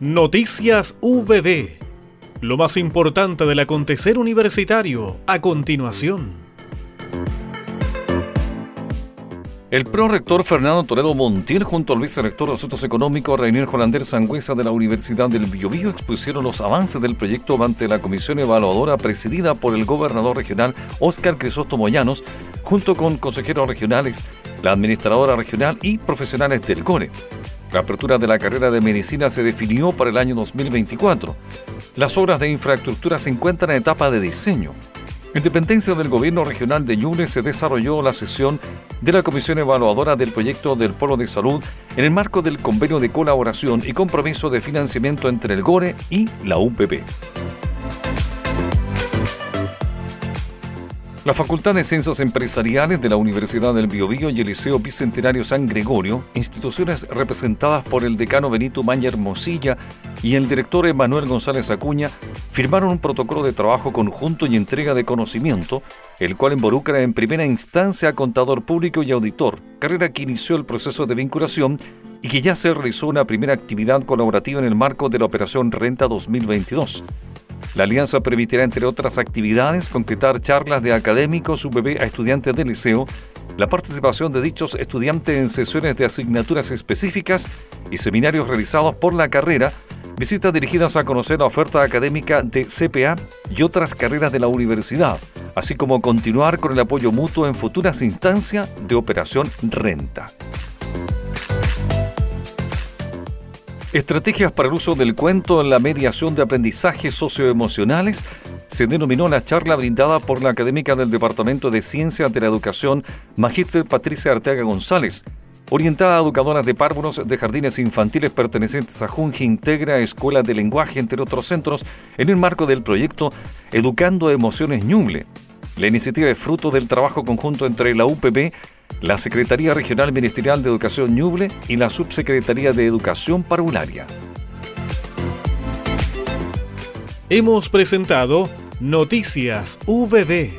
Noticias VB. Lo más importante del acontecer universitario a continuación. El prorector Fernando Toledo Montiel junto al vicerrector de Asuntos Económicos Reinier Jolander Sangüesa de la Universidad del Biobío expusieron los avances del proyecto ante la comisión evaluadora presidida por el gobernador regional Óscar Crisóstomo Llanos junto con consejeros regionales, la administradora regional y profesionales del GORE. La apertura de la carrera de medicina se definió para el año 2024. Las obras de infraestructura se encuentran en etapa de diseño. En dependencia del gobierno regional de Ñuble se desarrolló la sesión de la Comisión Evaluadora del Proyecto del Polo de Salud en el marco del convenio de colaboración y compromiso de financiamiento entre el GORE y la UPP. La Facultad de Ciencias Empresariales de la Universidad del Biobío y el Liceo Bicentenario San Gregorio, instituciones representadas por el decano Benito Maña Mosilla y el director Emanuel González Acuña, firmaron un protocolo de trabajo conjunto y entrega de conocimiento, el cual involucra en primera instancia a contador público y auditor, carrera que inició el proceso de vinculación y que ya se realizó una primera actividad colaborativa en el marco de la Operación Renta 2022. La alianza permitirá, entre otras actividades, concretar charlas de académicos UPB a estudiantes del liceo, la participación de dichos estudiantes en sesiones de asignaturas específicas y seminarios realizados por la carrera, visitas dirigidas a conocer la oferta académica de CPA y otras carreras de la universidad, así como continuar con el apoyo mutuo en futuras instancias de Operación Renta. Estrategias para el uso del cuento en la mediación de aprendizajes socioemocionales se denominó la charla brindada por la académica del Departamento de Ciencias de la Educación, Magíster Patricia Arteaga González, orientada a educadoras de párvulos de jardines infantiles pertenecientes a Junji Integra Escuela de Lenguaje, entre otros centros, en el marco del proyecto Educando Emociones Ñuble. La iniciativa es fruto del trabajo conjunto entre la UPB, la Secretaría Regional Ministerial de Educación Ñuble y la Subsecretaría de Educación Parvularia. Hemos presentado Noticias VB